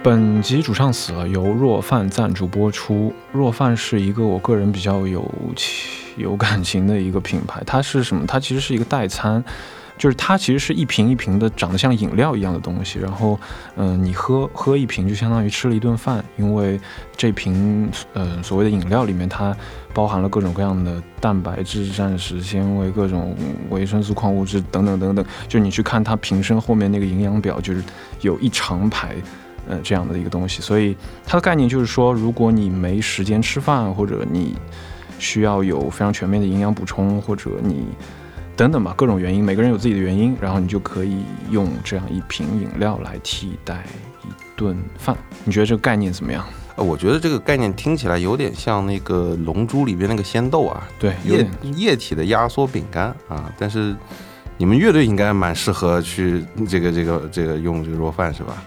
本集主唱死了，由若饭赞助播出。若饭是一个我个人比较有有感情的一个品牌，它是什么？它其实是一个代餐。就是它其实是一瓶一瓶的，长得像饮料一样的东西。然后，嗯，你喝喝一瓶就相当于吃了一顿饭，因为这瓶呃所谓的饮料里面它包含了各种各样的蛋白质、膳食纤维、各种维生素、矿物质等等等等。就你去看它瓶身后面那个营养表，就是有一长排呃这样的一个东西。所以它的概念就是说，如果你没时间吃饭，或者你需要有非常全面的营养补充，或者你。等等吧，各种原因，每个人有自己的原因，然后你就可以用这样一瓶饮料来替代一顿饭。你觉得这个概念怎么样？呃，我觉得这个概念听起来有点像那个《龙珠》里边那个仙豆啊，对，液液体的压缩饼干啊。但是你们乐队应该蛮适合去这个这个这个用这个弱饭是吧？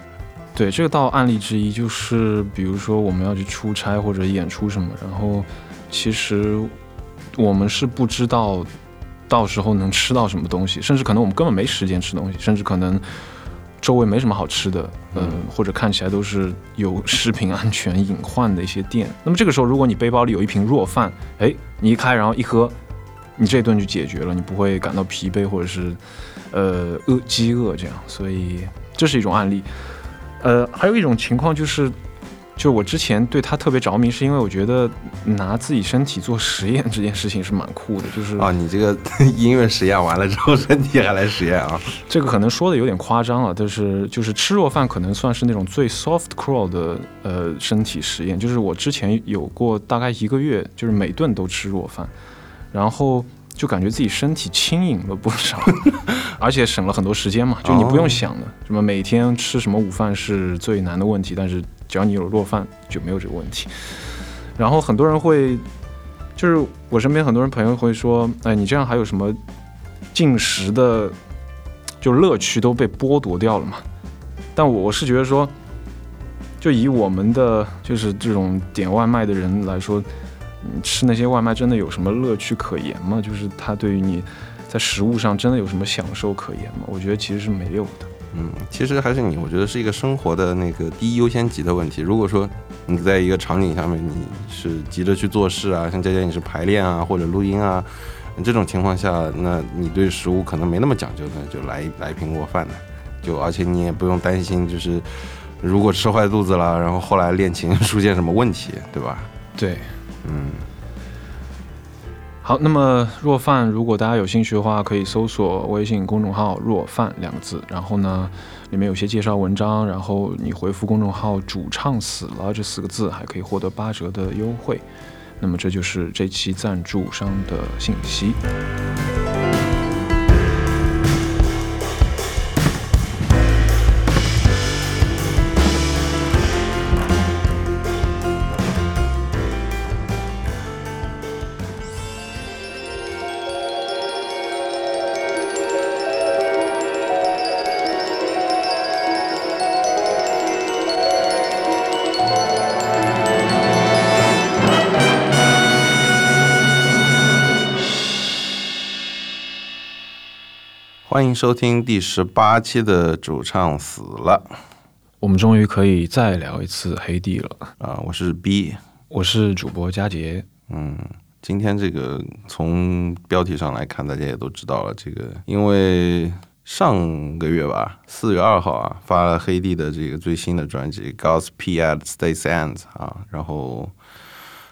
对，这个到案例之一就是，比如说我们要去出差或者演出什么，然后其实我们是不知道。到时候能吃到什么东西，甚至可能我们根本没时间吃东西，甚至可能周围没什么好吃的，嗯，或者看起来都是有食品安全隐患的一些店。那么这个时候，如果你背包里有一瓶弱饭，哎，你一开然后一喝，你这顿就解决了，你不会感到疲惫或者是呃饿饥饿这样。所以这是一种案例。呃，还有一种情况就是。就我之前对他特别着迷，是因为我觉得拿自己身体做实验这件事情是蛮酷的。就是啊，你这个 音乐实验完了之后，身体还来实验啊？这个可能说的有点夸张了，但是就是吃弱饭可能算是那种最 soft crawl 的呃身体实验。就是我之前有过大概一个月，就是每顿都吃弱饭，然后就感觉自己身体轻盈了不少，而且省了很多时间嘛。就你不用想了，什么每天吃什么午饭是最难的问题，但是。只要你有落饭，就没有这个问题。然后很多人会，就是我身边很多人朋友会说：“哎，你这样还有什么进食的，就乐趣都被剥夺掉了嘛？”但我是觉得说，就以我们的就是这种点外卖的人来说，你吃那些外卖真的有什么乐趣可言吗？就是它对于你在食物上真的有什么享受可言吗？我觉得其实是没有的。嗯，其实还是你，我觉得是一个生活的那个第一优先级的问题。如果说你在一个场景下面，你是急着去做事啊，像佳佳你是排练啊或者录音啊，这种情况下，那你对食物可能没那么讲究那，就来来一瓶过饭的，就而且你也不用担心，就是如果吃坏肚子了，然后后来练琴出现什么问题，对吧？对，嗯。好，那么若饭，如果大家有兴趣的话，可以搜索微信公众号“若饭”两个字，然后呢，里面有些介绍文章，然后你回复公众号“主唱死了”这四个字，还可以获得八折的优惠。那么这就是这期赞助商的信息。迎收听第十八期的主唱死了，我们终于可以再聊一次黑帝了啊！我是 B，我是主播佳杰。嗯，今天这个从标题上来看，大家也都知道了，这个因为上个月吧，四月二号啊，发了黑帝的这个最新的专辑《God's P at Stays Ends》啊，然后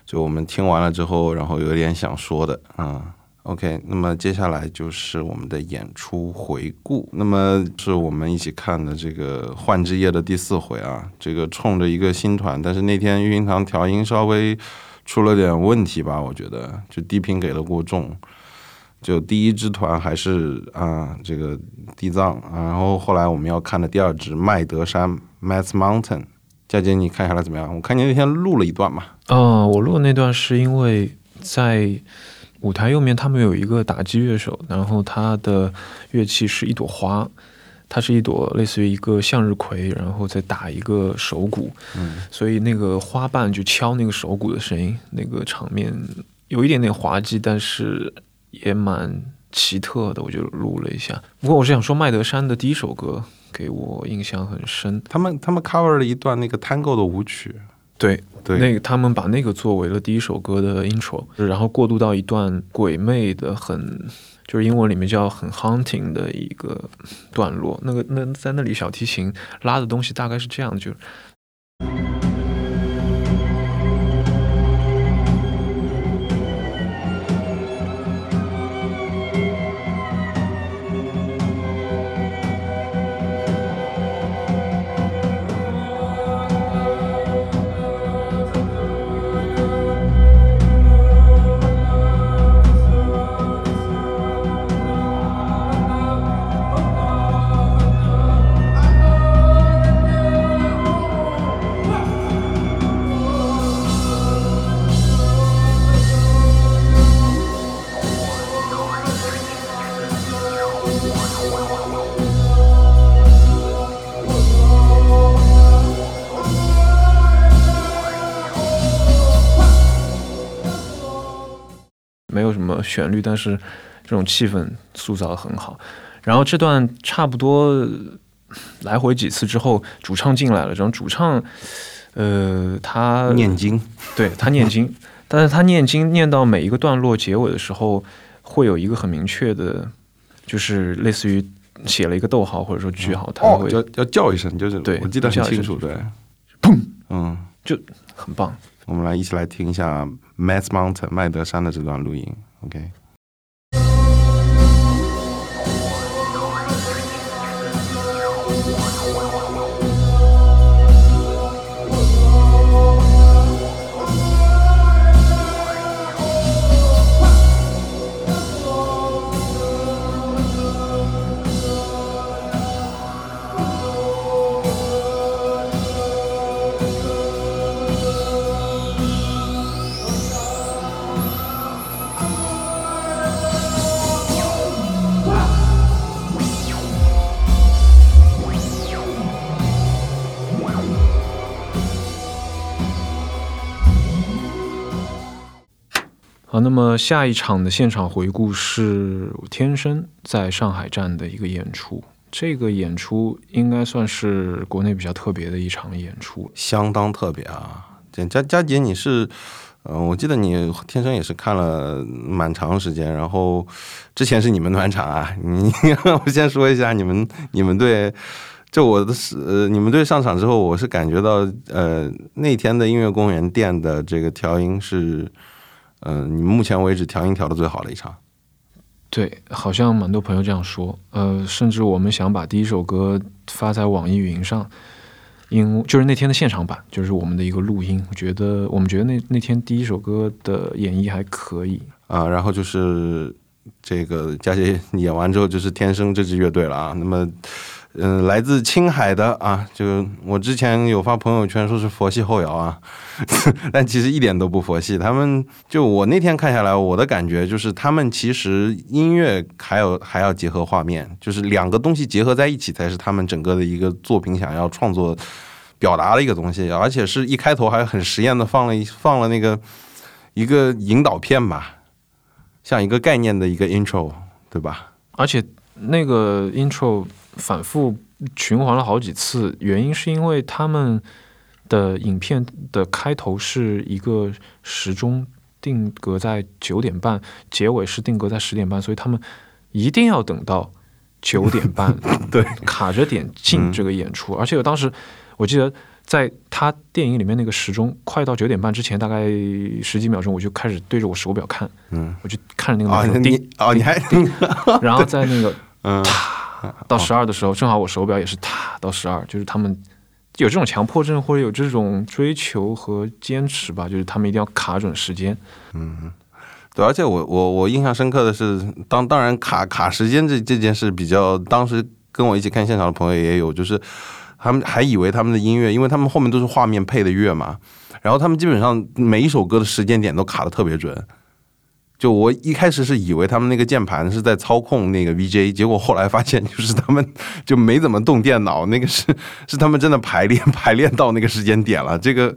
就我们听完了之后，然后有点想说的啊。OK，那么接下来就是我们的演出回顾。那么是我们一起看的这个《幻之夜》的第四回啊。这个冲着一个新团，但是那天玉音堂调音稍微出了点问题吧，我觉得就低频给了过重。就第一支团还是啊这个地藏，然后后来我们要看的第二支麦德山 （Math Mountain）。佳姐，你看下来怎么样？我看你那天录了一段嘛。哦，我录的那段是因为在。舞台右面，他们有一个打击乐手，然后他的乐器是一朵花，它是一朵类似于一个向日葵，然后再打一个手鼓，嗯，所以那个花瓣就敲那个手鼓的声音，那个场面有一点点滑稽，但是也蛮奇特的，我就录了一下。不过我是想说，麦德山的第一首歌给我印象很深。他们他们 cover 了一段那个 Tango 的舞曲，对对，那个他们把那个作为了第一首歌的 intro，然后过渡到一段鬼魅的很，就是英文里面叫很 haunting 的一个段落。那个那在那里小提琴拉的东西大概是这样，就。旋律，但是这种气氛塑造的很好。然后这段差不多来回几次之后，主唱进来了。然后主唱，呃，他念经，对他念经，但是他念经念到每一个段落结尾的时候，会有一个很明确的，就是类似于写了一个逗号或者说句号，他哦，会要要叫一声，就是对我记得很清楚，对，砰，嗯，就很棒。我们来一起来听一下 Mad Mountain 麦德山的这段录音 Okay. 好，那么下一场的现场回顾是天生在上海站的一个演出。这个演出应该算是国内比较特别的一场演出。相当特别啊！这佳佳姐，你是，嗯、我记得你天生也是看了蛮长时间，然后之前是你们暖场啊，你 我先说一下你们你们队，就我的是呃，你们队上场之后，我是感觉到呃那天的音乐公园店的这个调音是，嗯、你们目前为止调音调的最好的一场。对，好像蛮多朋友这样说。呃，甚至我们想把第一首歌发在网易云上，因就是那天的现场版，就是我们的一个录音。我觉得我们觉得那那天第一首歌的演绎还可以。啊，然后就是这个佳姐演完之后就是天生这支乐队了啊。那么，嗯、来自青海的啊，就我之前有发朋友圈说是佛系后摇啊，但其实一点都不佛系。他们就我那天看下来，我的感觉就是他们其实音乐还有还要结合画面，就是两个东西结合在一起才是他们整个的一个作品想要创作表达的一个东西，而且是一开头还很实验的放了一放了那个一个引导片吧。像一个概念的一个 intro，对吧？而且那个 intro 反复循环了好几次，原因是因为他们的影片的开头是一个时钟定格在九点半，结尾是定格在十点半，所以他们一定要等到九点半，对，卡着点进这个演出。而且我当时我记得。在他电影里面那个时钟快到九点半之前，大概十几秒钟，我就开始对着我手表看，嗯，我就看着那个啊，秒钟你哦，你还 然后在那个嗯到十二的时候，正好我手表也是踏到十二，就是他们有这种强迫症或者有这种追求和坚持吧，就是他们一定要卡准时间。嗯对，而且我我我印象深刻的是，当当然卡卡时间这这件事比较，当时跟我一起看现场的朋友也有，就是他们还以为他们的音乐，因为他们后面都是画面配的乐嘛，然后他们基本上每一首歌的时间点都卡的特别准。就我一开始是以为他们那个键盘是在操控那个 VJ，结果后来发现就是他们 就没怎么动电脑，那个是 是他们真的排练排练到那个时间点了，这个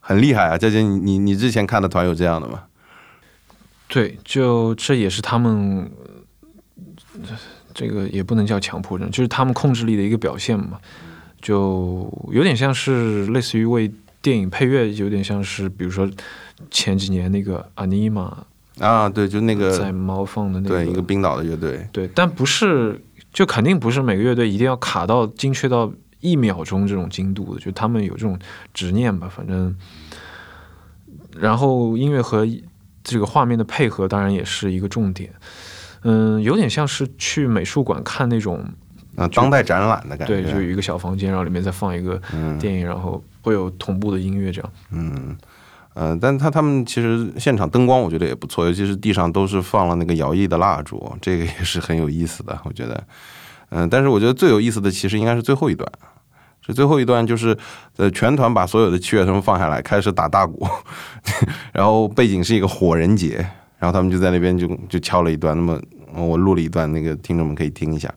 很厉害啊！佳姐，你你之前看的团有这样的吗？对，就这也是他们这个也不能叫强迫症，就是他们控制力的一个表现嘛，就有点像是类似于为电影配乐，有点像是比如说前几年那个阿尼玛啊，对，就那个在猫放的那个，对，一个冰岛的乐队，对，但不是，就肯定不是每个乐队一定要卡到精确到一秒钟这种精度的，就他们有这种执念吧，反正，然后音乐和这个画面的配合当然也是一个重点。嗯，有点像是去美术馆看那种啊当代展览的感觉，对，就有一个小房间，然后里面再放一个电影，然后会有同步的音乐这样。嗯，呃，但他他们其实现场灯光我觉得也不错，尤其是地上都是放了那个摇曳的蜡烛，这个也是很有意思的，我觉得。嗯，但是我觉得最有意思的其实应该是最后一段，是最后一段就是呃全团把所有的器乐声放下来，开始打大鼓，然后背景是一个火人节，然后他们就在那边就就敲了一段，那么。我录了一段，那个听众们可以听一下。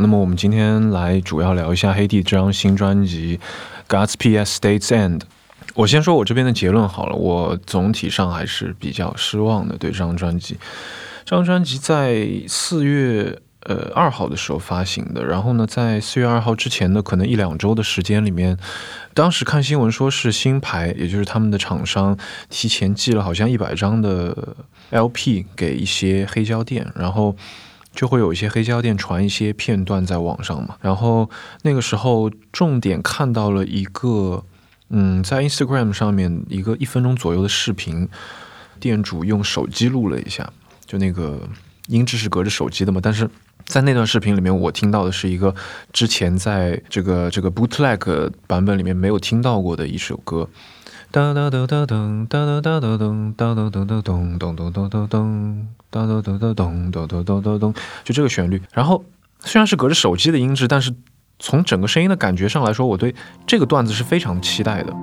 那么我们今天来主要聊一下黑帝这张新专辑《God's P.S. States End》。我先说我这边的结论好了，我总体上还是比较失望的对这张专辑。这张专辑在四月呃二号的时候发行的，然后呢，在四月二号之前的可能一两周的时间里面，当时看新闻说是新牌，也就是他们的厂商提前寄了好像一百张的 LP 给一些黑胶店，然后。就会有一些黑胶店传一些片段在网上嘛，然后那个时候重点看到了一个，嗯，在 Instagram 上面一个一分钟左右的视频，店主用手机录了一下，就那个音质是隔着手机的嘛，但是在那段视频里面，我听到的是一个之前在这个这个 bootleg 版本里面没有听到过的一首歌。哒哒哒哒噔，哒哒哒哒噔，哒哒哒哒噔，噔噔噔噔噔，噔噔噔噔，噔噔噔噔噔，就这个旋律。然后虽然是隔着手机的音质，但是从整个声音的感觉上来说，我对这个段子是非常期待的。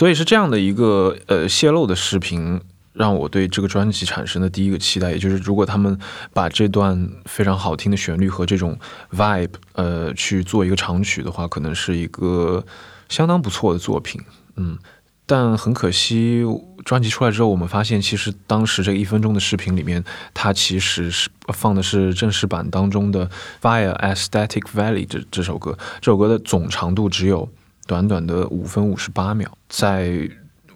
所以是这样的一个呃泄露的视频，让我对这个专辑产生的第一个期待，也就是如果他们把这段非常好听的旋律和这种 vibe 呃去做一个长曲的话，可能是一个相当不错的作品，嗯。但很可惜，专辑出来之后，我们发现其实当时这一分钟的视频里面，它其实是放的是正式版当中的《Fire Aesthetic Valley》这这首歌。这首歌的总长度只有短短的五分五十八秒，在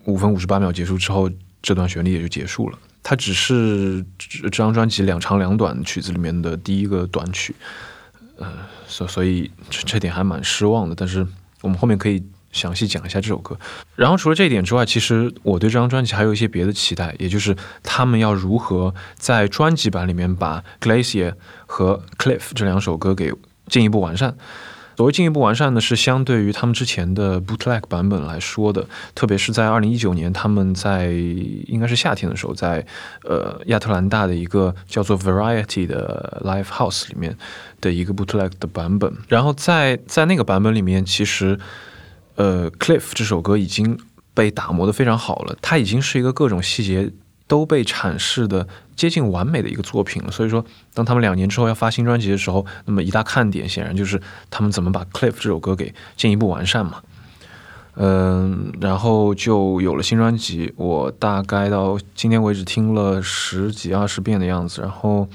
五分五十八秒结束之后，这段旋律也就结束了。它只是这张专辑两长两短曲子里面的第一个短曲，呃，所所以这这点还蛮失望的。但是我们后面可以。详细讲一下这首歌，然后除了这一点之外，其实我对这张专辑还有一些别的期待，也就是他们要如何在专辑版里面把《Glacier》和《Cliff》这两首歌给进一步完善。所谓进一步完善呢，是相对于他们之前的 Bootleg 版本来说的，特别是在二零一九年，他们在应该是夏天的时候，在呃亚特兰大的一个叫做 Variety 的 Live House 里面的一个 Bootleg 的版本，然后在在那个版本里面，其实。呃，Cliff 这首歌已经被打磨的非常好了，它已经是一个各种细节都被阐释的接近完美的一个作品了。所以说，当他们两年之后要发新专辑的时候，那么一大看点显然就是他们怎么把 Cliff 这首歌给进一步完善嘛。嗯，然后就有了新专辑。我大概到今天为止听了十几二十遍的样子，然后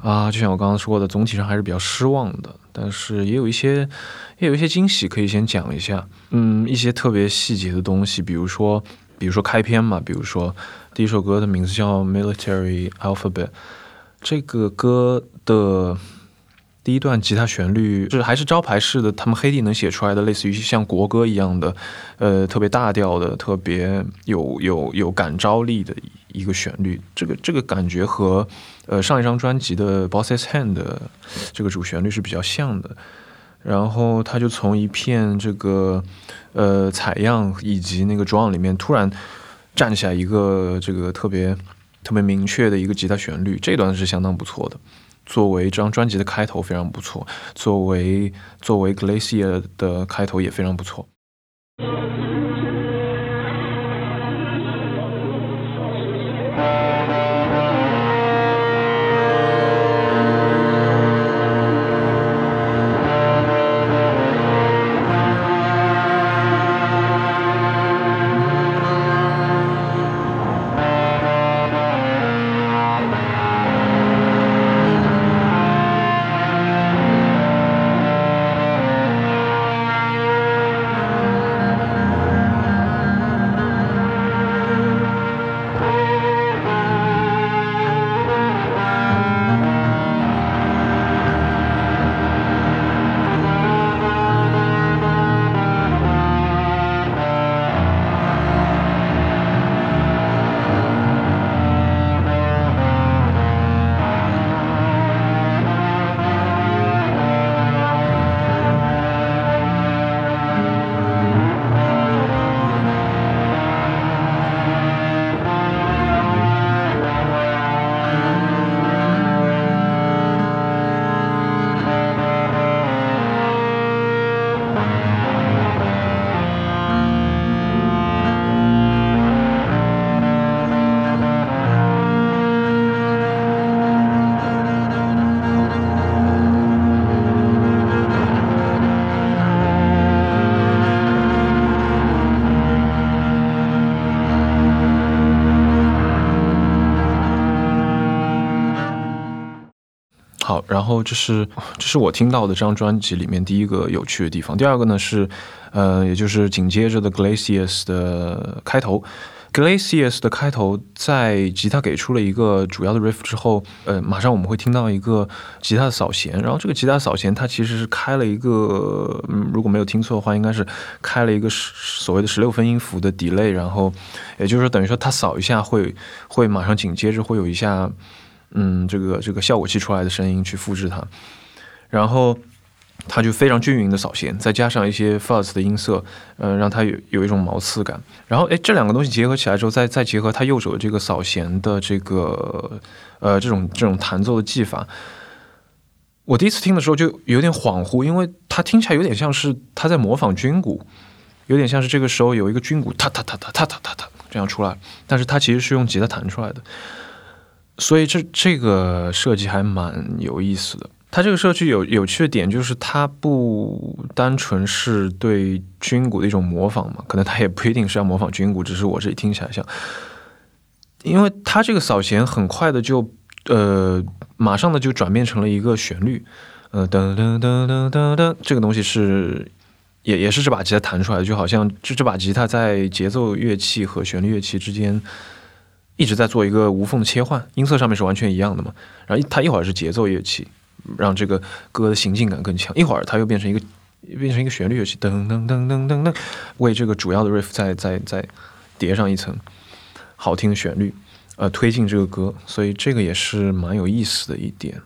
啊，就像我刚刚说的，总体上还是比较失望的。但是也有一些，也有一些惊喜可以先讲一下。嗯，一些特别细节的东西，比如说，比如说开篇嘛，比如说第一首歌的名字叫《Military Alphabet》，这个歌的第一段吉他旋律是还是招牌式的，他们黑帝能写出来的，类似于像国歌一样的，呃，特别大调的，特别有有有感召力的一个旋律。这个这个感觉和。呃，上一张专辑的《Boss's Hand》的这个主旋律是比较像的，然后他就从一片这个呃采样以及那个 drum 里面突然站起来一个这个特别特别明确的一个吉他旋律，这段是相当不错的，作为这张专辑的开头非常不错，作为作为 Glacier 的开头也非常不错。然后这是这是我听到的这张专辑里面第一个有趣的地方。第二个呢是，呃，也就是紧接着的 Glaciers 的开头。Glaciers 的开头在吉他给出了一个主要的 riff 之后，呃，马上我们会听到一个吉他的扫弦。然后这个吉他扫弦它其实是开了一个，嗯，如果没有听错的话，应该是开了一个所谓的十六分音符的 delay。然后也就是说，等于说它扫一下会会马上紧接着会有一下。嗯，这个这个效果器出来的声音去复制它，然后它就非常均匀的扫弦，再加上一些 fuzz 的音色，嗯，让它有有一种毛刺感。然后，哎，这两个东西结合起来之后，再再结合他右手的这个扫弦的这个呃这种这种弹奏的技法，我第一次听的时候就有点恍惚，因为它听起来有点像是他在模仿军鼓，有点像是这个时候有一个军鼓，哒哒哒哒哒哒哒哒这样出来，但是它其实是用吉他弹出来的。所以这这个设计还蛮有意思的。它这个社区有有趣的点就是它不单纯是对军鼓的一种模仿嘛，可能它也不一定是要模仿军鼓，只是我这里听起来像，因为它这个扫弦很快的就呃马上的就转变成了一个旋律，呃噔噔噔噔噔噔，这个东西是也也是这把吉他弹出来的，就好像这这把吉他在节奏乐器和旋律乐器之间。一直在做一个无缝的切换，音色上面是完全一样的嘛。然后它一会儿是节奏乐器，让这个歌的行进感更强；一会儿它又变成一个变成一个旋律乐器，噔噔噔噔噔噔，为这个主要的 riff 再再再叠上一层好听的旋律，呃，推进这个歌。所以这个也是蛮有意思的一点。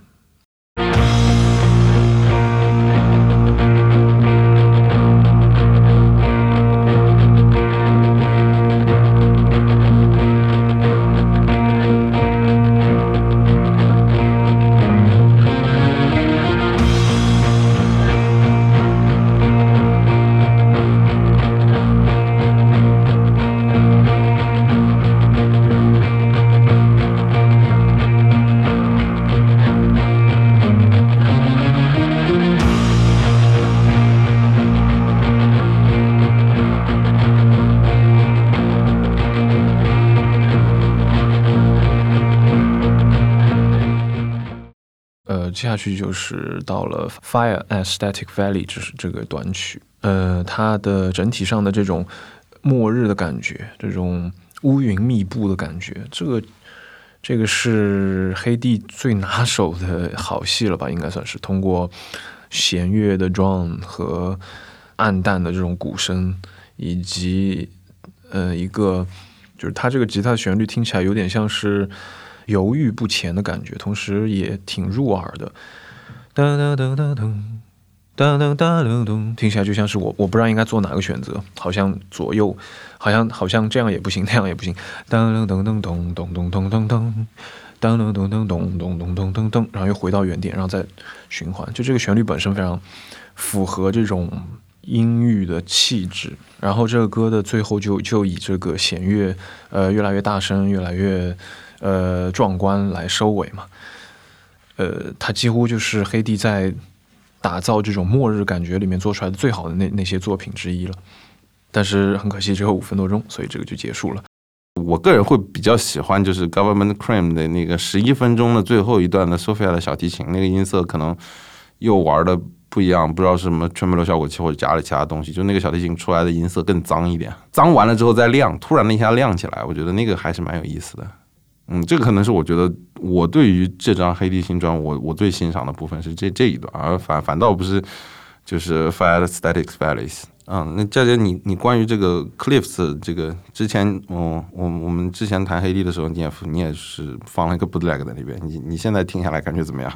去就是到了 Fire at Static Valley，就是这个短曲。呃，它的整体上的这种末日的感觉，这种乌云密布的感觉，这个这个是黑帝最拿手的好戏了吧？应该算是通过弦乐的 DRON 和暗淡的这种鼓声，以及呃一个就是它这个吉他旋律听起来有点像是。犹豫不前的感觉，同时也挺入耳的。噔噔噔噔噔噔噔噔噔，听起来就像是我，我不知道应该做哪个选择，好像左右，好像好像这样也不行，那样也不行。噔噔噔噔咚咚咚咚咚咚，噔噔噔噔咚咚咚咚咚咚，然后又回到原点，然后再循环。就这个旋律本身非常符合这种阴郁的气质。然后这个歌的最后就就以这个弦乐，呃，越来越大声，越来越。呃，壮观来收尾嘛？呃，他几乎就是黑帝在打造这种末日感觉里面做出来的最好的那那些作品之一了。但是很可惜，只有五分多钟，所以这个就结束了。我个人会比较喜欢就是 Government Cream 的那个十一分钟的最后一段的 Sophia 的小提琴，那个音色可能又玩的不一样，不知道是什么 tremolo 效果器或者加了其他东西，就那个小提琴出来的音色更脏一点，脏完了之后再亮，突然的一下亮起来，我觉得那个还是蛮有意思的。嗯，这个可能是我觉得我对于这张黑地新专，我我最欣赏的部分是这这一段，而反反倒不是就是 Fire Static Valleys。嗯，那佳姐，你你关于这个 Cliffs 这个之前，嗯，我我们之前谈黑地的时候，你也你也是放了一个 Bootleg 在里边，你你现在听下来感觉怎么样？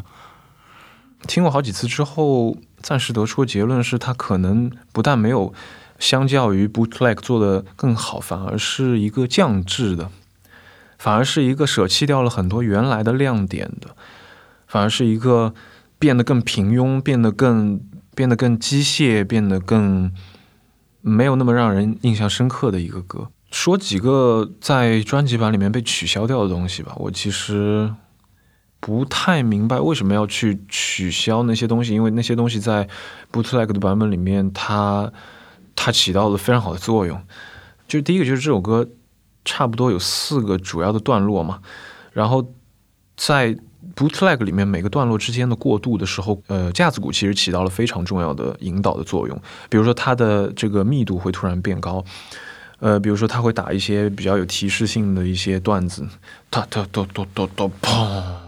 听过好几次之后，暂时得出结论是，它可能不但没有相较于 Bootleg 做的更好，反而是一个降智的。反而是一个舍弃掉了很多原来的亮点的，反而是一个变得更平庸、变得更变得更机械、变得更没有那么让人印象深刻的一个歌。说几个在专辑版里面被取消掉的东西吧，我其实不太明白为什么要去取消那些东西，因为那些东西在 Bootleg 的版本里面，它它起到了非常好的作用。就第一个就是这首歌。差不多有四个主要的段落嘛，然后在 bootleg 里面每个段落之间的过渡的时候，呃，架子鼓其实起到了非常重要的引导的作用。比如说它的这个密度会突然变高，呃，比如说它会打一些比较有提示性的一些段子，哒哒哒哒哒哒砰。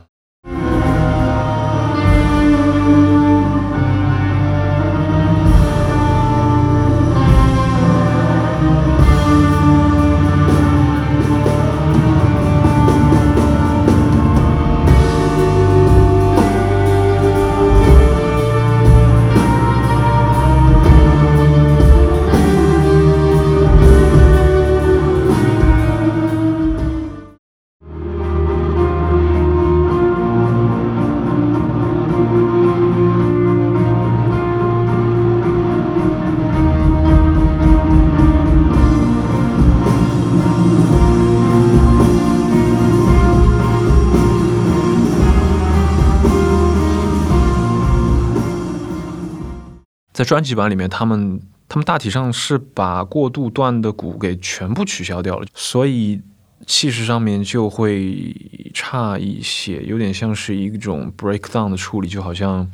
专辑版里面，他们他们大体上是把过渡段的鼓给全部取消掉了，所以气势上面就会差一些，有点像是一种 breakdown 的处理，就好像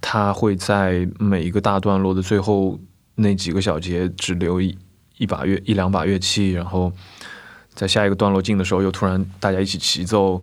他会在每一个大段落的最后那几个小节只留一一把乐一两把乐器，然后在下一个段落进的时候又突然大家一起齐奏。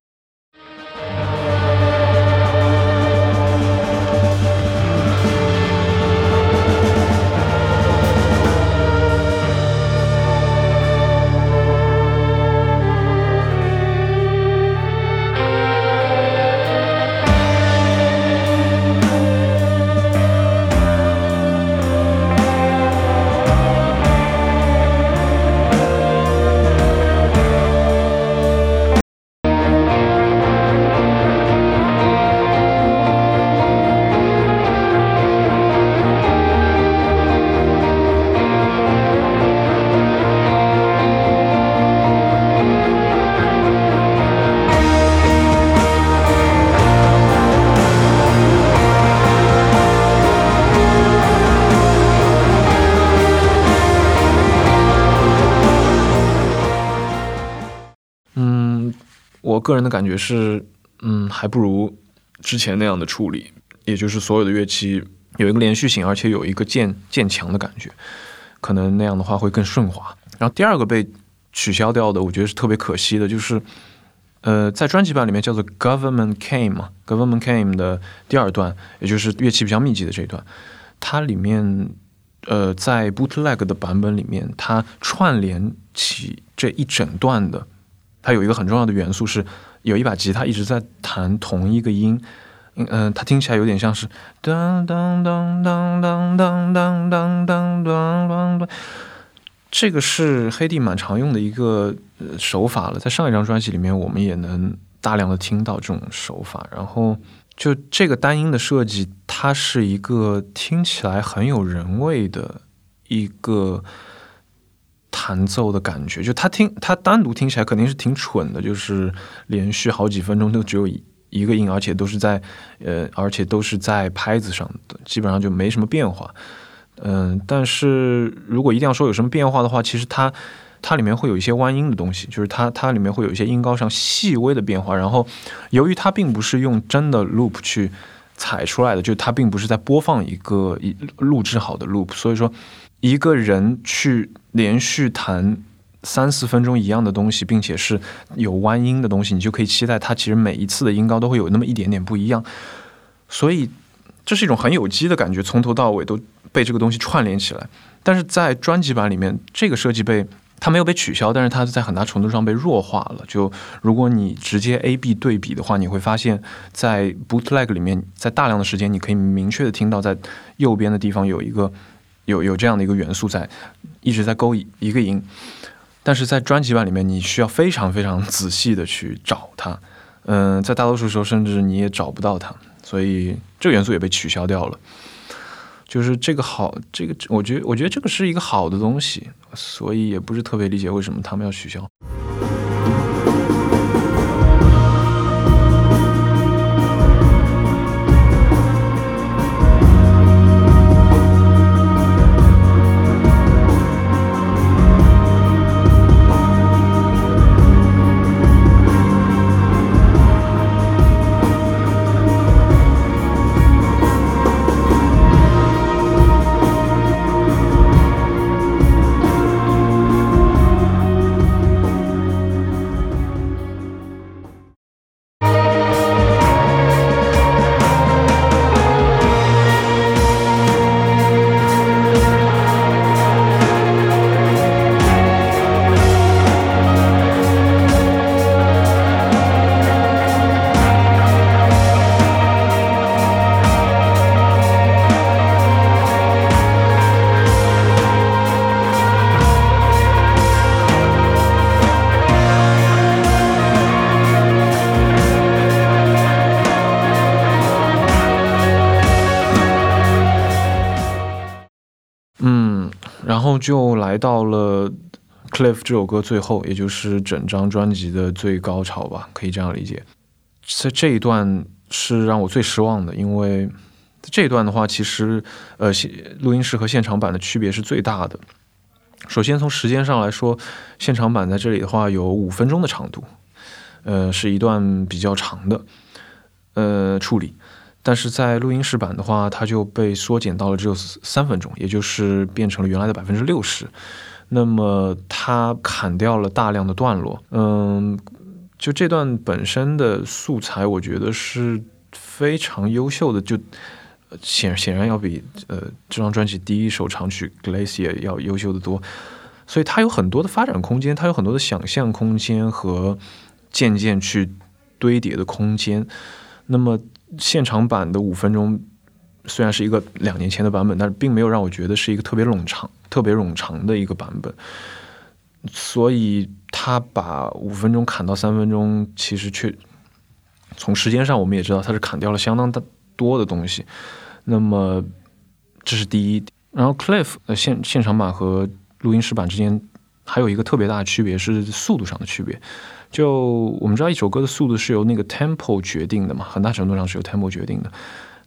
人的感觉是，嗯，还不如之前那样的处理，也就是所有的乐器有一个连续性，而且有一个渐渐强的感觉，可能那样的话会更顺滑。然后第二个被取消掉的，我觉得是特别可惜的，就是，呃，在专辑版里面叫做 Government Came 嘛，Government Came 的第二段，也就是乐器比较密集的这一段，它里面，呃，在 Bootleg 的版本里面，它串联起这一整段的。它有一个很重要的元素是，有一把吉他一直在弹同一个音，嗯，它听起来有点像是当当当当当当当当当当当，这个是黑帝蛮常用的一个手法了，在上一张专辑里面我们也能大量的听到这种手法。然后就这个单音的设计，它是一个听起来很有人味的一个。弹奏的感觉，就他听他单独听起来肯定是挺蠢的，就是连续好几分钟都只有一个音，而且都是在呃，而且都是在拍子上的，基本上就没什么变化。嗯，但是如果一定要说有什么变化的话，其实它它里面会有一些弯音的东西，就是它它里面会有一些音高上细微的变化。然后由于它并不是用真的 loop 去踩出来的，就它并不是在播放一个一录制好的 loop，所以说。一个人去连续弹三四分钟一样的东西，并且是有弯音的东西，你就可以期待它其实每一次的音高都会有那么一点点不一样。所以这是一种很有机的感觉，从头到尾都被这个东西串联起来。但是在专辑版里面，这个设计被它没有被取消，但是它在很大程度上被弱化了。就如果你直接 A B 对比的话，你会发现在 Bootleg 里面，在大量的时间你可以明确的听到，在右边的地方有一个。有有这样的一个元素在，一直在勾一一个音，但是在专辑版里面，你需要非常非常仔细的去找它，嗯，在大多数时候甚至你也找不到它，所以这个元素也被取消掉了。就是这个好，这个我觉得我觉得这个是一个好的东西，所以也不是特别理解为什么他们要取消。就来到了《Cliff》这首歌最后，也就是整张专辑的最高潮吧，可以这样理解。在这一段是让我最失望的，因为这一段的话，其实呃，录音室和现场版的区别是最大的。首先从时间上来说，现场版在这里的话有五分钟的长度，呃，是一段比较长的呃处理。但是在录音室版的话，它就被缩减到了只有三分钟，也就是变成了原来的百分之六十。那么它砍掉了大量的段落，嗯，就这段本身的素材，我觉得是非常优秀的，就显显然要比呃这张专辑第一首长曲《Glacier》要优秀的多。所以它有很多的发展空间，它有很多的想象空间和渐渐去堆叠的空间。那么现场版的五分钟虽然是一个两年前的版本，但是并没有让我觉得是一个特别冗长。特别冗长的一个版本，所以他把五分钟砍到三分钟，其实却从时间上我们也知道他是砍掉了相当的多的东西。那么这是第一。然后 Cliff 呃现现场版和录音室版之间还有一个特别大的区别是速度上的区别。就我们知道一首歌的速度是由那个 tempo 决定的嘛，很大程度上是由 tempo 决定的。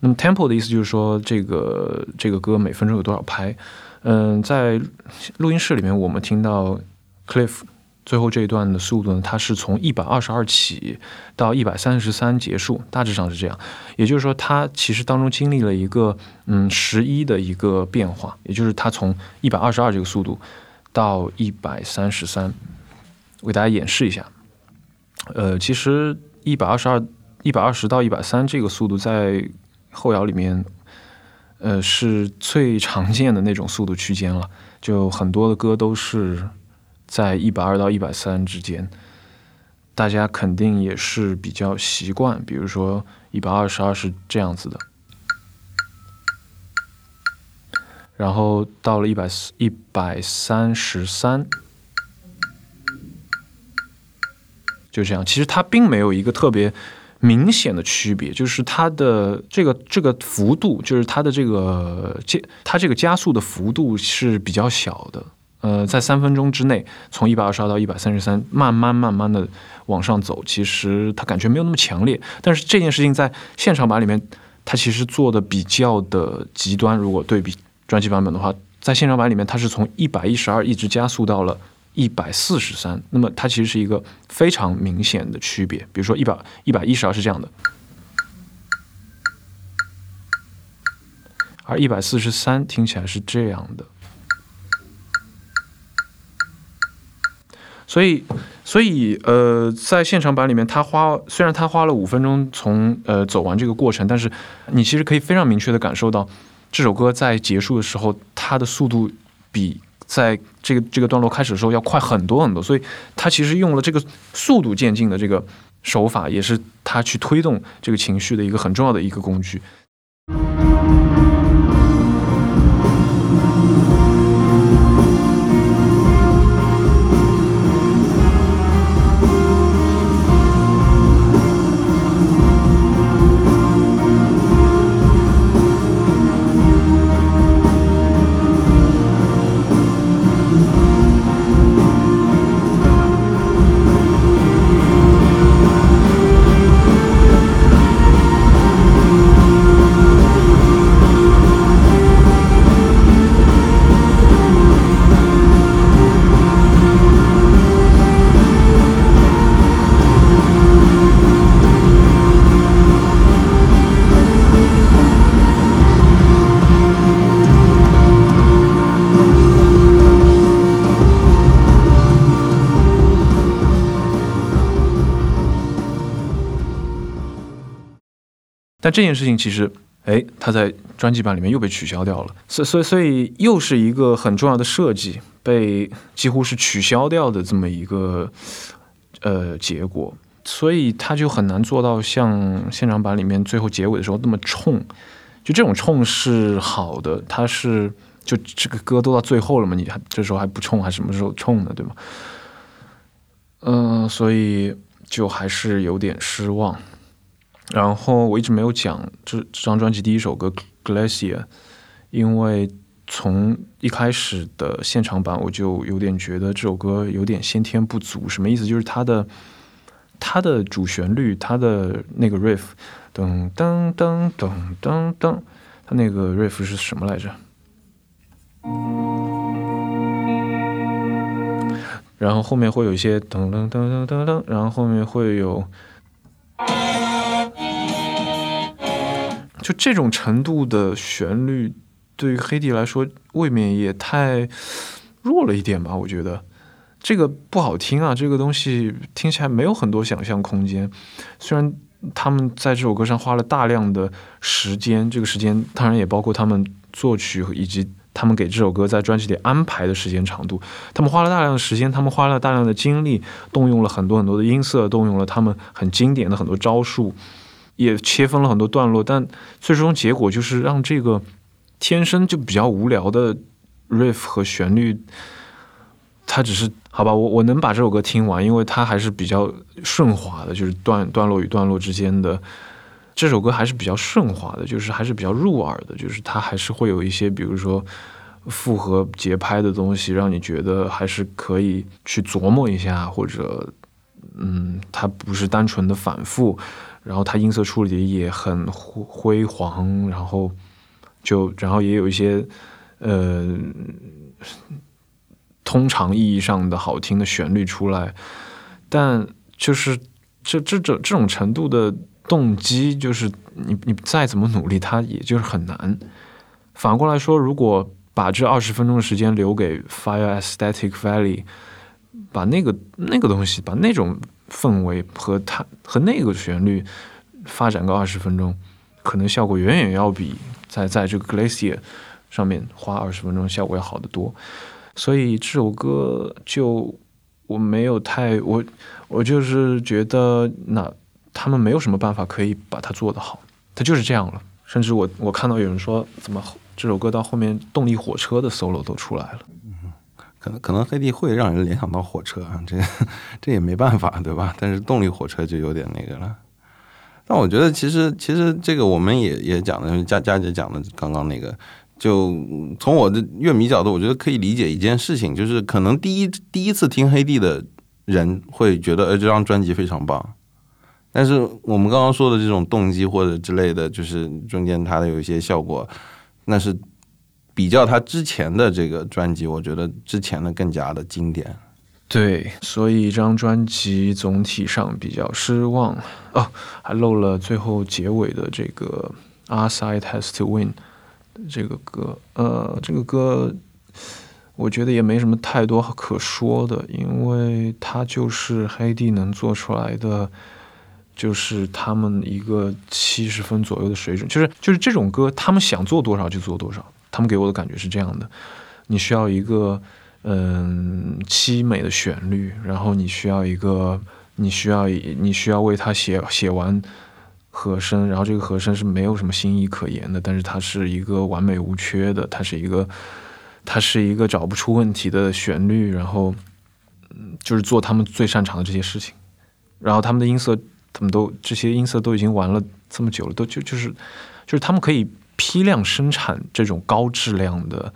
那么 tempo 的意思就是说这个这个歌每分钟有多少拍。嗯，在录音室里面，我们听到 Cliff 最后这一段的速度呢，它是从一百二十二起到一百三十三结束，大致上是这样。也就是说，它其实当中经历了一个嗯十一的一个变化，也就是它从一百二十二这个速度到一百三十三。我给大家演示一下。呃，其实一百二十二、一百二十到一百三这个速度在后摇里面。呃，是最常见的那种速度区间了，就很多的歌都是在一百二到一百三之间，大家肯定也是比较习惯。比如说一百二十二是这样子的，然后到了一百一百三十三，就这样。其实它并没有一个特别。明显的区别就是它的这个这个幅度，就是它的这个加它这个加速的幅度是比较小的。呃，在三分钟之内，从一百二十二到一百三十三，慢慢慢慢的往上走，其实它感觉没有那么强烈。但是这件事情在现场版里面，它其实做的比较的极端。如果对比专辑版本的话，在现场版里面，它是从一百一十二一直加速到了。一百四十三，那么它其实是一个非常明显的区别。比如说一百一百一十二是这样的，而一百四十三听起来是这样的。所以，所以呃，在现场版里面，他花虽然他花了五分钟从呃走完这个过程，但是你其实可以非常明确的感受到，这首歌在结束的时候，它的速度比。在这个这个段落开始的时候要快很多很多，所以它其实用了这个速度渐进的这个手法，也是它去推动这个情绪的一个很重要的一个工具。这件事情其实，哎，它在专辑版里面又被取消掉了，所所以所以又是一个很重要的设计被几乎是取消掉的这么一个呃结果，所以它就很难做到像现场版里面最后结尾的时候那么冲，就这种冲是好的，它是就这个歌都到最后了嘛，你还这时候还不冲，还什么时候冲呢？对吗？嗯，所以就还是有点失望。然后我一直没有讲这这张专辑第一首歌《Glacier》，因为从一开始的现场版我就有点觉得这首歌有点先天不足。什么意思？就是它的它的主旋律，它的那个 riff，噔噔噔噔噔噔，它那个 riff 是什么来着？然后后面会有一些噔噔噔噔噔噔，然后后面会有，就这种程度的旋律，对于黑帝来说未免也太弱了一点吧？我觉得这个不好听啊，这个东西听起来没有很多想象空间。虽然他们在这首歌上花了大量的时间，这个时间当然也包括他们作曲以及。他们给这首歌在专辑里安排的时间长度，他们花了大量的时间，他们花了大量的精力，动用了很多很多的音色，动用了他们很经典的很多招数，也切分了很多段落，但最终结果就是让这个天生就比较无聊的 riff 和旋律，它只是好吧，我我能把这首歌听完，因为它还是比较顺滑的，就是段段落与段落之间的。这首歌还是比较顺滑的，就是还是比较入耳的，就是它还是会有一些，比如说复合节拍的东西，让你觉得还是可以去琢磨一下，或者，嗯，它不是单纯的反复，然后它音色处理也很辉煌，然后就然后也有一些呃通常意义上的好听的旋律出来，但就是这这种这种程度的。动机就是你，你再怎么努力，它也就是很难。反过来说，如果把这二十分钟的时间留给 Fire Aesthetic Valley，把那个那个东西，把那种氛围和它和那个旋律发展个二十分钟，可能效果远远要比在在这个 Glacier 上面花二十分钟效果要好得多。所以这首歌就我没有太我我就是觉得那。他们没有什么办法可以把它做得好，它就是这样了。甚至我我看到有人说，怎么这首歌到后面动力火车的 solo 都出来了？可能可能黑帝会让人联想到火车啊，这 这也没办法，对吧？但是动力火车就有点那个了。但我觉得其实其实这个我们也也讲的，佳佳姐讲的刚刚那个，就从我的乐迷角度，我觉得可以理解一件事情，就是可能第一第一次听黑帝的人会觉得，呃，这张专辑非常棒。但是我们刚刚说的这种动机或者之类的，就是中间它的有一些效果，那是比较他之前的这个专辑，我觉得之前的更加的经典。对，所以这张专辑总体上比较失望哦，还漏了最后结尾的这个《Our Side Has to Win》这个歌。呃，这个歌我觉得也没什么太多可说的，因为它就是黑帝能做出来的。就是他们一个七十分左右的水准，就是就是这种歌，他们想做多少就做多少。他们给我的感觉是这样的：你需要一个嗯凄美的旋律，然后你需要一个，你需要你需要为他写写完和声，然后这个和声是没有什么新意可言的，但是它是一个完美无缺的，它是一个它是一个找不出问题的旋律，然后嗯就是做他们最擅长的这些事情，然后他们的音色。他们都这些音色都已经玩了这么久了，都就就是就是他们可以批量生产这种高质量的、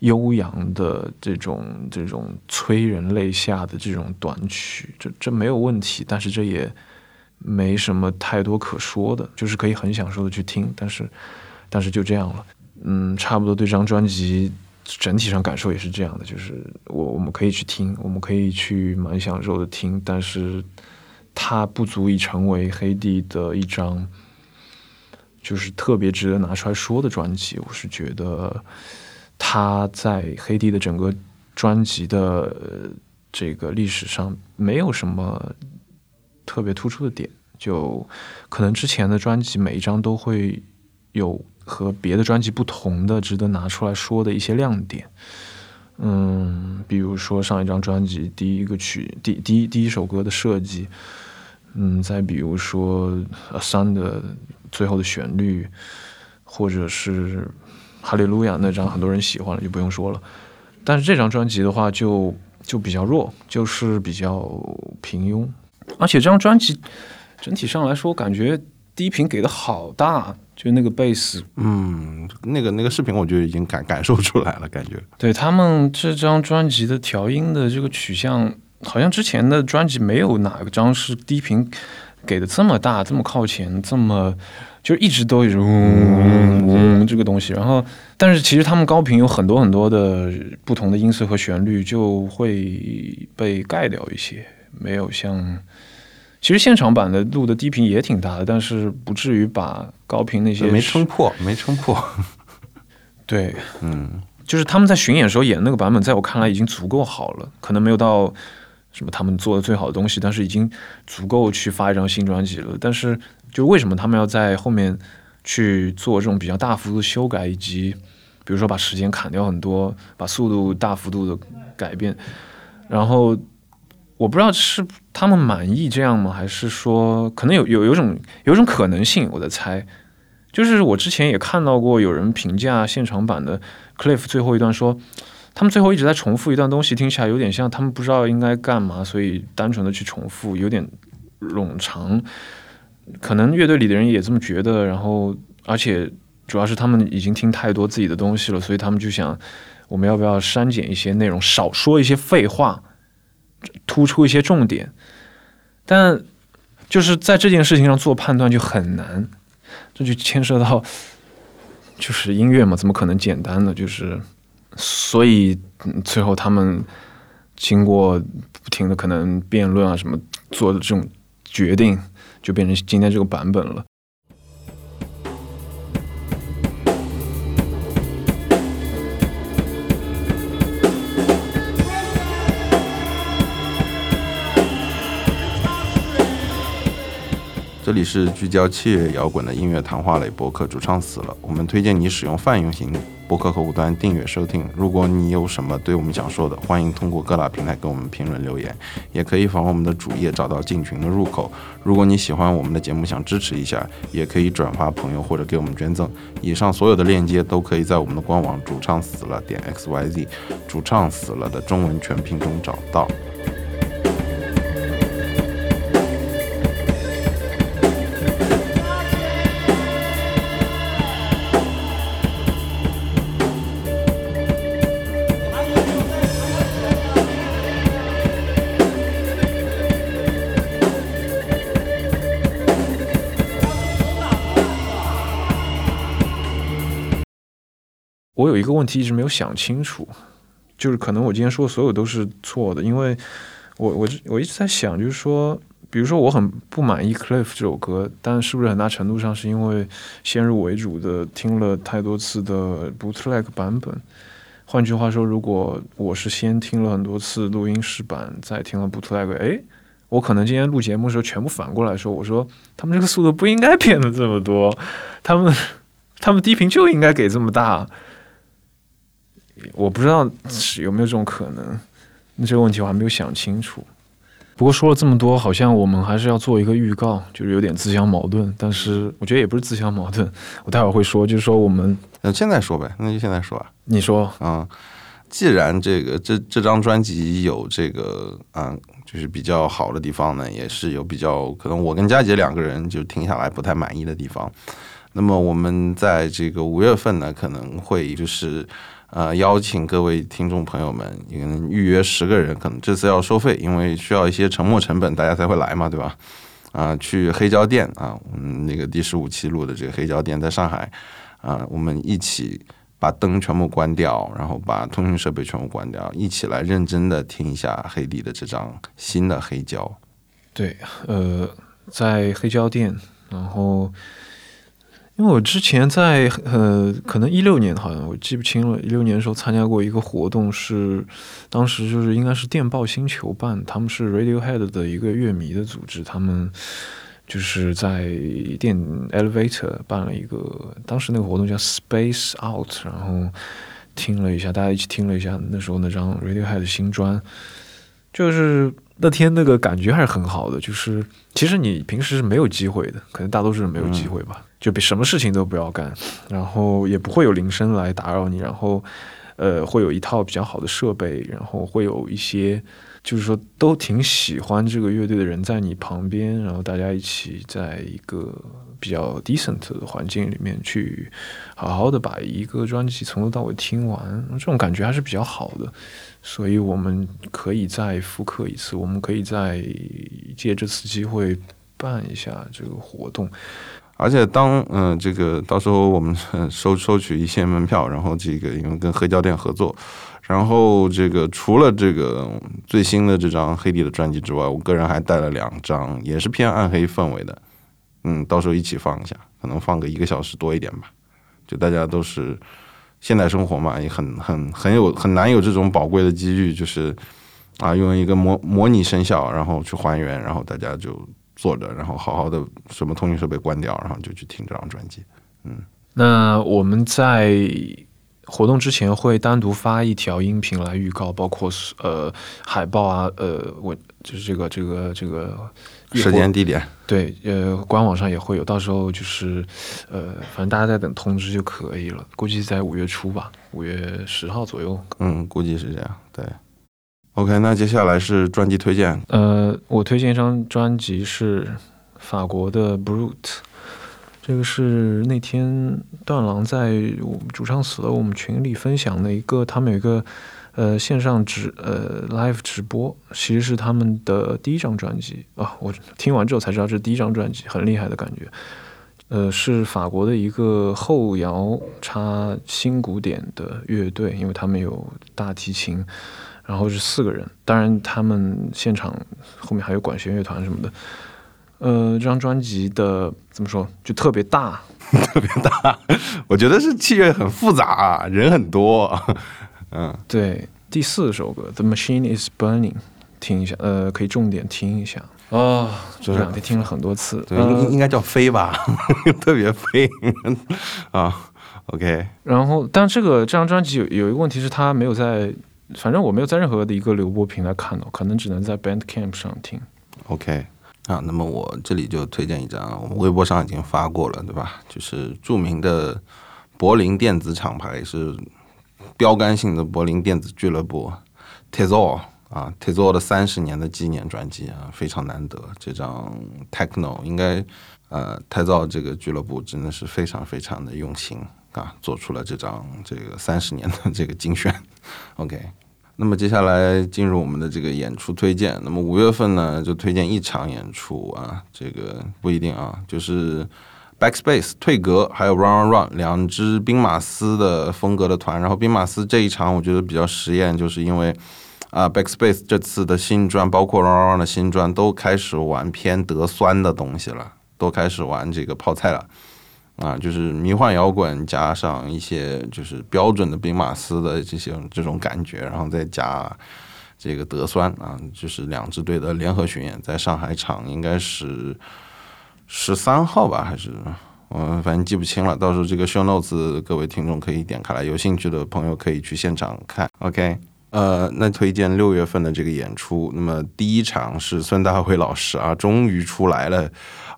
悠扬的这种这种催人泪下的这种短曲，这这没有问题。但是这也没什么太多可说的，就是可以很享受的去听。但是但是就这样了，嗯，差不多对这张专辑整体上感受也是这样的，就是我我们可以去听，我们可以去蛮享受的听，但是。它不足以成为黑帝的一张，就是特别值得拿出来说的专辑。我是觉得他在黑帝的整个专辑的这个历史上没有什么特别突出的点，就可能之前的专辑每一张都会有和别的专辑不同的值得拿出来说的一些亮点。嗯，比如说上一张专辑第一个曲第第一第一首歌的设计，嗯，再比如说《A Sun》的最后的旋律，或者是《哈利路亚》那张很多人喜欢了，就不用说了。但是这张专辑的话，就就比较弱，就是比较平庸。而且这张专辑整体上来说，感觉低频给的好大。就那个贝斯，嗯，那个那个视频，我就已经感感受出来了，感觉。对他们这张专辑的调音的这个取向，好像之前的专辑没有哪个张是低频给的这么大，这么靠前，这么就一直都有嗡嗡这个东西。然后，但是其实他们高频有很多很多的不同的音色和旋律，就会被盖掉一些，没有像其实现场版的录的低频也挺大的，但是不至于把高频那些没撑破，没撑破。对，嗯，就是他们在巡演时候演的那个版本，在我看来已经足够好了，可能没有到什么他们做的最好的东西，但是已经足够去发一张新专辑了。但是，就为什么他们要在后面去做这种比较大幅度的修改，以及比如说把时间砍掉很多，把速度大幅度的改变，然后我不知道是他们满意这样吗，还是说可能有有有种有种可能性，我在猜。就是我之前也看到过有人评价现场版的 Cliff 最后一段说，他们最后一直在重复一段东西，听起来有点像他们不知道应该干嘛，所以单纯的去重复，有点冗长。可能乐队里的人也这么觉得，然后而且主要是他们已经听太多自己的东西了，所以他们就想，我们要不要删减一些内容，少说一些废话，突出一些重点。但就是在这件事情上做判断就很难。这就牵涉到，就是音乐嘛，怎么可能简单呢？就是，所以最后他们经过不停的可能辩论啊什么，做的这种决定，就变成今天这个版本了。这里是聚焦器乐摇滚的音乐谈话类博客，主唱死了。我们推荐你使用泛用型博客客户端订阅收听。如果你有什么对我们想说的，欢迎通过各大平台给我们评论留言，也可以访问我们的主页找到进群的入口。如果你喜欢我们的节目，想支持一下，也可以转发朋友或者给我们捐赠。以上所有的链接都可以在我们的官网主唱死了点 x y z，主唱死了的中文全拼中找到。我有一个问题一直没有想清楚，就是可能我今天说的所有都是错的，因为我我我一直在想，就是说，比如说我很不满意《Cliff》这首歌，但是不是很大程度上是因为先入为主的听了太多次的 Bootleg 版本？换句话说，如果我是先听了很多次录音室版，再听了 Bootleg，哎，我可能今天录节目的时候全部反过来说，我说他们这个速度不应该变得这么多，他们他们低频就应该给这么大。我不知道是有没有这种可能，那这个问题我还没有想清楚。不过说了这么多，好像我们还是要做一个预告，就是有点自相矛盾。但是我觉得也不是自相矛盾，我待会儿会说，就是说我们嗯，现在说呗，那就现在说啊。你说啊，既然这个这这张专辑有这个啊，就是比较好的地方呢，也是有比较可能我跟佳杰两个人就听下来不太满意的地方。那么我们在这个五月份呢，可能会就是。呃，邀请各位听众朋友们，能预约十个人，可能这次要收费，因为需要一些沉没成本，大家才会来嘛，对吧？啊，去黑胶店啊，嗯，那个第十五期录的这个黑胶店在上海啊，我们一起把灯全部关掉，然后把通讯设备全部关掉，一起来认真的听一下黑帝的这张新的黑胶。对，呃，在黑胶店，然后。因为我之前在呃，可能一六年好像我记不清了，一六年的时候参加过一个活动，是当时就是应该是电报星球办，他们是 Radiohead 的一个乐迷的组织，他们就是在电 Elevator 办了一个，当时那个活动叫 Space Out，然后听了一下，大家一起听了一下那时候那张 Radiohead 的新专，就是那天那个感觉还是很好的，就是其实你平时是没有机会的，可能大多数人没有机会吧。就比什么事情都不要干，然后也不会有铃声来打扰你，然后，呃，会有一套比较好的设备，然后会有一些，就是说都挺喜欢这个乐队的人在你旁边，然后大家一起在一个比较 decent 的环境里面去好好的把一个专辑从头到尾听完，这种感觉还是比较好的，所以我们可以再复刻一次，我们可以再借这次机会。办一下这个活动。而且当嗯，这个到时候我们 收收取一些门票，然后这个因为跟黑胶店合作，然后这个除了这个最新的这张黑帝的专辑之外，我个人还带了两张，也是偏暗黑氛围的，嗯，到时候一起放一下，可能放个一个小时多一点吧。就大家都是现代生活嘛，也很很很有很难有这种宝贵的机遇，就是啊，用一个模模拟声效，然后去还原，然后大家就。坐着，然后好好的什么通讯设备关掉，然后就去听这张专辑。嗯，那我们在活动之前会单独发一条音频来预告，包括呃海报啊，呃我就是这个这个这个时间地点，对，呃官网上也会有，到时候就是呃反正大家在等通知就可以了，估计在五月初吧，五月十号左右。嗯，估计是这样，对。OK，那接下来是专辑推荐。呃，我推荐一张专辑是法国的 Brute，这个是那天段郎在我们主唱死了我们群里分享的一个，他们有一个呃线上直呃 live 直播，其实是他们的第一张专辑啊。我听完之后才知道这是第一张专辑，很厉害的感觉。呃，是法国的一个后摇插新古典的乐队，因为他们有大提琴。然后是四个人，当然他们现场后面还有管弦乐团什么的。呃，这张专辑的怎么说，就特别大，特别大。我觉得是器乐很复杂，人很多。嗯，对。第四首歌《The Machine Is Burning》，听一下，呃，可以重点听一下。哦，这两天听了很多次，对，应应该叫飞吧，特别飞啊。OK。然后，但这个这张专辑有有一个问题是，它没有在。反正我没有在任何的一个流播平台看到，可能只能在 Bandcamp 上听。OK，啊，那么我这里就推荐一张，我们微博上已经发过了，对吧？就是著名的柏林电子厂牌，是标杆性的柏林电子俱乐部 t e z o 啊 t e z o 的三十年的纪念专辑啊，非常难得。这张 Techno 应该呃 t e z o 这个俱乐部真的是非常非常的用心啊，做出了这张这个三十年的 这个精选。OK。那么接下来进入我们的这个演出推荐。那么五月份呢，就推荐一场演出啊，这个不一定啊，就是 Backspace 退格，还有 Run Run Run 两支兵马司的风格的团。然后兵马司这一场我觉得比较实验，就是因为啊 Backspace 这次的新专，包括 Run Run Run 的新专，都开始玩偏德酸的东西了，都开始玩这个泡菜了。啊，就是迷幻摇滚加上一些就是标准的兵马司的这些这种感觉，然后再加这个德酸啊，就是两支队的联合巡演，在上海场应该是十三号吧，还是嗯，反正记不清了。到时候这个 show notes 各位听众可以点开来，有兴趣的朋友可以去现场看。OK，呃，那推荐六月份的这个演出，那么第一场是孙大辉老师啊，终于出来了。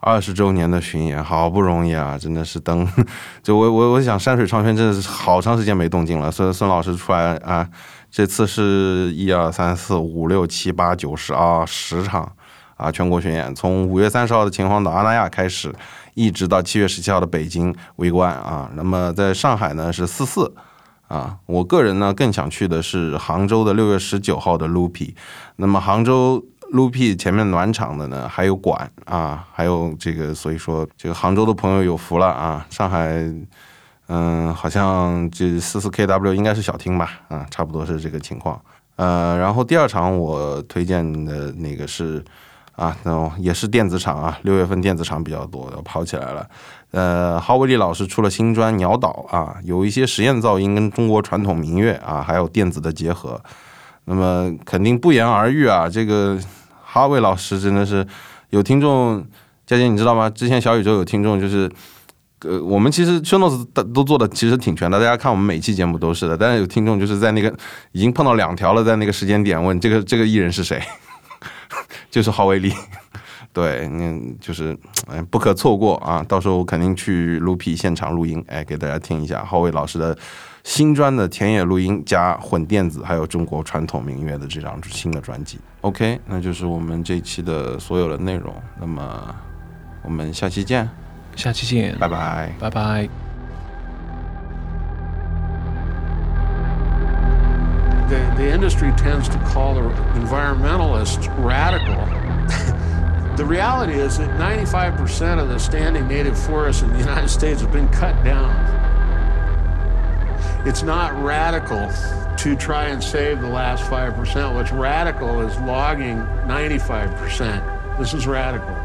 二十周年的巡演，好不容易啊，真的是等，就我我我想山水长轩真的是好长时间没动静了。孙孙老师出来啊，这次是一二三四五六七八九十啊十场啊全国巡演，从五月三十号的秦皇岛阿那亚开始，一直到七月十七号的北京围观啊。那么在上海呢是四四啊，我个人呢更想去的是杭州的六月十九号的 Loopy。那么杭州。L u p 前面暖场的呢，还有管啊，还有这个，所以说这个杭州的朋友有福了啊。上海，嗯，好像这四四 KW 应该是小厅吧，啊，差不多是这个情况。呃，然后第二场我推荐的那个是啊，那也是电子厂啊，六月份电子厂比较多，跑起来了。呃，郝伟丽老师出了新专《鸟岛》啊，有一些实验噪音跟中国传统民乐啊，还有电子的结合，那么肯定不言而喻啊，这个。哈维老师真的是有听众，佳姐你知道吗？之前小宇宙有听众，就是呃，我们其实 show notes 都做的其实挺全的，大家看我们每期节目都是的。但是有听众就是在那个已经碰到两条了，在那个时间点问这个这个艺人是谁，就是郝伟丽。对，嗯，就是嗯不可错过啊！到时候我肯定去录皮现场录音，哎，给大家听一下郝伟老师的新专的田野录音加混电子，还有中国传统民乐的这张新的专辑。OK，那就是我们这期的所有的内容。那么我们下期见，下期见，拜拜，拜拜。The the industry tends to call the environmentalists radical. The reality is that 95% of the standing native forests in the United States have been cut down. It's not radical to try and save the last 5%. What's radical is logging 95%. This is radical.